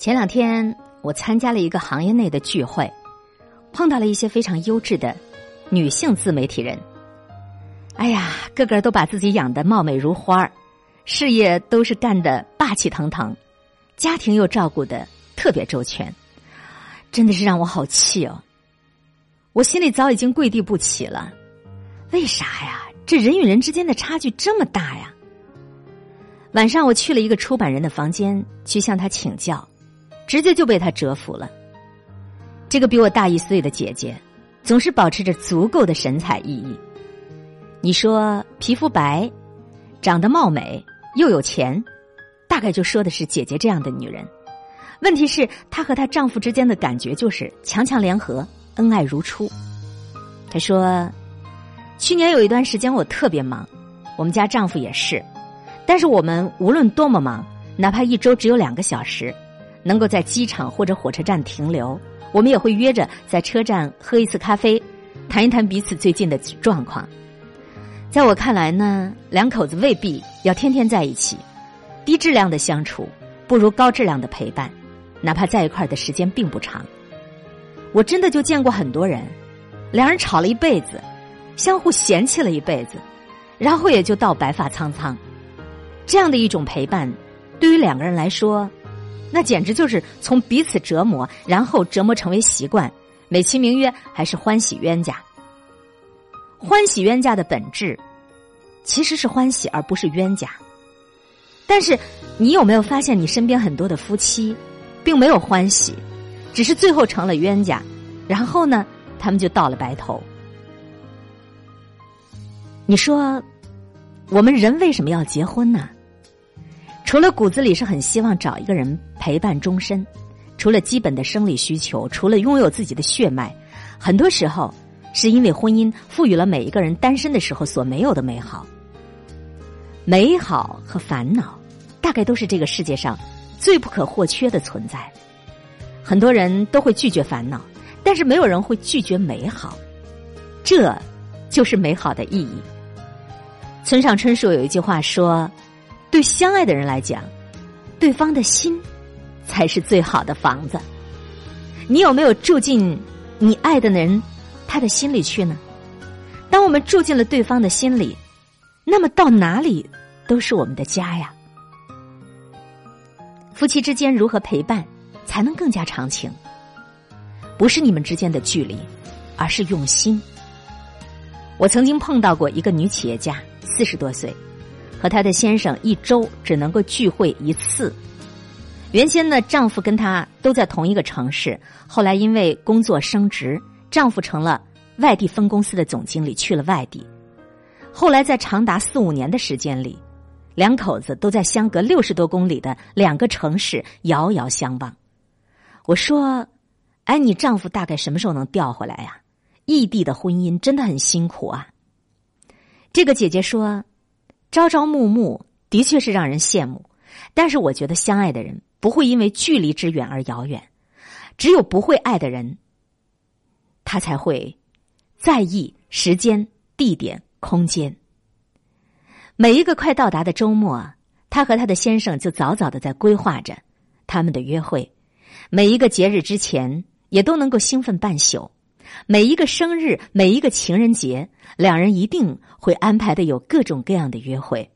前两天我参加了一个行业内的聚会，碰到了一些非常优质的女性自媒体人。哎呀，个个都把自己养的貌美如花儿，事业都是干的霸气腾腾，家庭又照顾的特别周全，真的是让我好气哦！我心里早已经跪地不起了。为啥呀？这人与人之间的差距这么大呀？晚上我去了一个出版人的房间，去向他请教，直接就被他折服了。这个比我大一岁的姐姐，总是保持着足够的神采奕奕。你说皮肤白，长得貌美又有钱，大概就说的是姐姐这样的女人。问题是她和她丈夫之间的感觉就是强强联合，恩爱如初。她说。去年有一段时间我特别忙，我们家丈夫也是，但是我们无论多么忙，哪怕一周只有两个小时，能够在机场或者火车站停留，我们也会约着在车站喝一次咖啡，谈一谈彼此最近的状况。在我看来呢，两口子未必要天天在一起，低质量的相处不如高质量的陪伴，哪怕在一块的时间并不长。我真的就见过很多人，两人吵了一辈子。相互嫌弃了一辈子，然后也就到白发苍苍。这样的一种陪伴，对于两个人来说，那简直就是从彼此折磨，然后折磨成为习惯，美其名曰还是欢喜冤家。欢喜冤家的本质，其实是欢喜而不是冤家。但是，你有没有发现，你身边很多的夫妻，并没有欢喜，只是最后成了冤家，然后呢，他们就到了白头。你说，我们人为什么要结婚呢？除了骨子里是很希望找一个人陪伴终身，除了基本的生理需求，除了拥有自己的血脉，很多时候是因为婚姻赋予了每一个人单身的时候所没有的美好。美好和烦恼，大概都是这个世界上最不可或缺的存在。很多人都会拒绝烦恼，但是没有人会拒绝美好，这就是美好的意义。村上春树有一句话说：“对相爱的人来讲，对方的心才是最好的房子。”你有没有住进你爱的人他的心里去呢？当我们住进了对方的心里，那么到哪里都是我们的家呀。夫妻之间如何陪伴才能更加长情？不是你们之间的距离，而是用心。我曾经碰到过一个女企业家。四十多岁，和她的先生一周只能够聚会一次。原先呢，丈夫跟她都在同一个城市，后来因为工作升职，丈夫成了外地分公司的总经理，去了外地。后来在长达四五年的时间里，两口子都在相隔六十多公里的两个城市遥遥相望。我说：“哎，你丈夫大概什么时候能调回来呀？异地的婚姻真的很辛苦啊。”这个姐姐说：“朝朝暮暮的确是让人羡慕，但是我觉得相爱的人不会因为距离之远而遥远，只有不会爱的人，他才会在意时间、地点、空间。每一个快到达的周末，她和她的先生就早早的在规划着他们的约会；每一个节日之前，也都能够兴奋半宿。”每一个生日，每一个情人节，两人一定会安排的有各种各样的约会。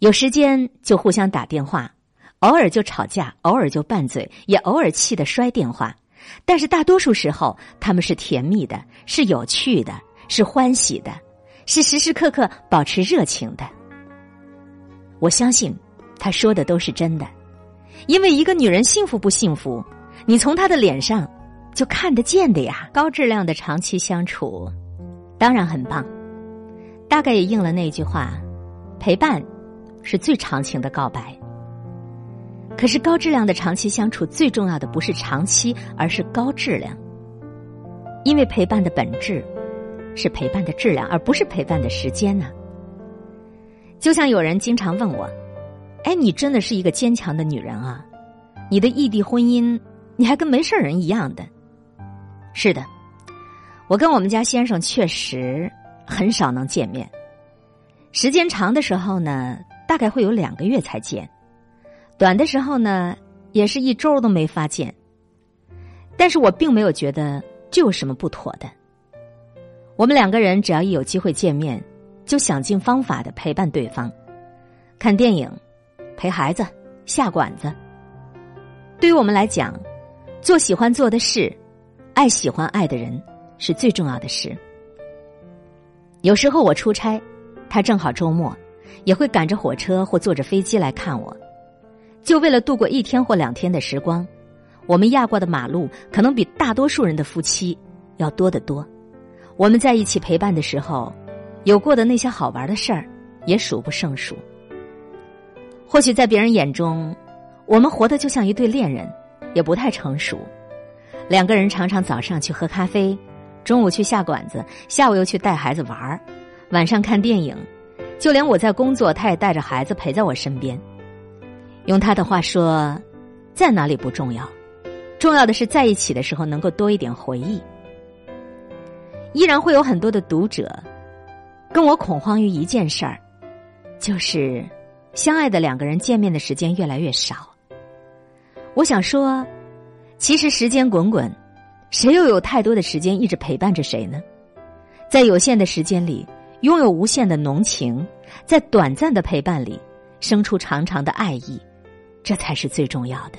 有时间就互相打电话，偶尔就吵架，偶尔就拌嘴，也偶尔气得摔电话。但是大多数时候，他们是甜蜜的，是有趣的，是欢喜的，是时时刻刻保持热情的。我相信他说的都是真的，因为一个女人幸福不幸福，你从她的脸上。就看得见的呀，高质量的长期相处，当然很棒。大概也应了那句话：陪伴是最长情的告白。可是高质量的长期相处，最重要的不是长期，而是高质量。因为陪伴的本质是陪伴的质量，而不是陪伴的时间呢。就像有人经常问我：“哎，你真的是一个坚强的女人啊？你的异地婚姻，你还跟没事人一样的。”是的，我跟我们家先生确实很少能见面。时间长的时候呢，大概会有两个月才见；短的时候呢，也是一周都没发见。但是我并没有觉得这有什么不妥的。我们两个人只要一有机会见面，就想尽方法的陪伴对方，看电影，陪孩子，下馆子。对于我们来讲，做喜欢做的事，爱喜欢爱的人，是最重要的事。有时候我出差，他正好周末，也会赶着火车或坐着飞机来看我，就为了度过一天或两天的时光。我们压过的马路，可能比大多数人的夫妻要多得多。我们在一起陪伴的时候，有过的那些好玩的事儿，也数不胜数。或许在别人眼中，我们活得就像一对恋人，也不太成熟。两个人常常早上去喝咖啡，中午去下馆子，下午又去带孩子玩儿，晚上看电影，就连我在工作，他也带着孩子陪在我身边。用他的话说，在哪里不重要。重要的是在一起的时候能够多一点回忆。依然会有很多的读者跟我恐慌于一件事儿，就是相爱的两个人见面的时间越来越少。我想说，其实时间滚滚，谁又有太多的时间一直陪伴着谁呢？在有限的时间里，拥有无限的浓情，在短暂的陪伴里，生出长长的爱意，这才是最重要的。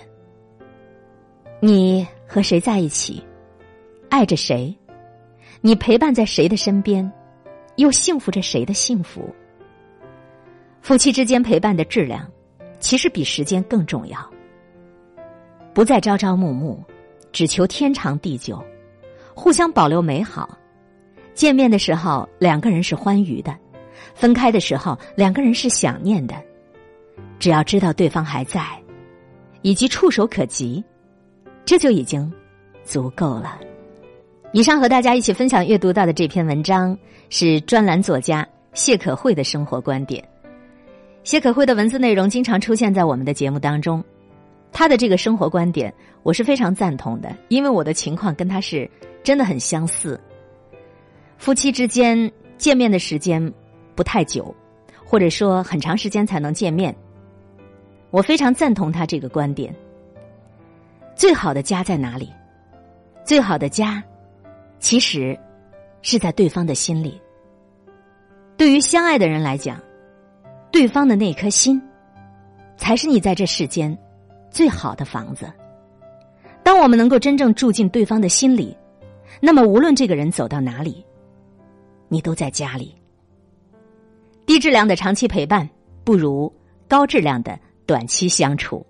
你和谁在一起，爱着谁，你陪伴在谁的身边，又幸福着谁的幸福？夫妻之间陪伴的质量，其实比时间更重要。不再朝朝暮暮，只求天长地久，互相保留美好。见面的时候，两个人是欢愉的；分开的时候，两个人是想念的。只要知道对方还在，以及触手可及。这就已经足够了。以上和大家一起分享阅读到的这篇文章是专栏作家谢可慧的生活观点。谢可慧的文字内容经常出现在我们的节目当中，他的这个生活观点我是非常赞同的，因为我的情况跟他是真的很相似。夫妻之间见面的时间不太久，或者说很长时间才能见面，我非常赞同他这个观点。最好的家在哪里？最好的家，其实是在对方的心里。对于相爱的人来讲，对方的那颗心，才是你在这世间最好的房子。当我们能够真正住进对方的心里，那么无论这个人走到哪里，你都在家里。低质量的长期陪伴，不如高质量的短期相处。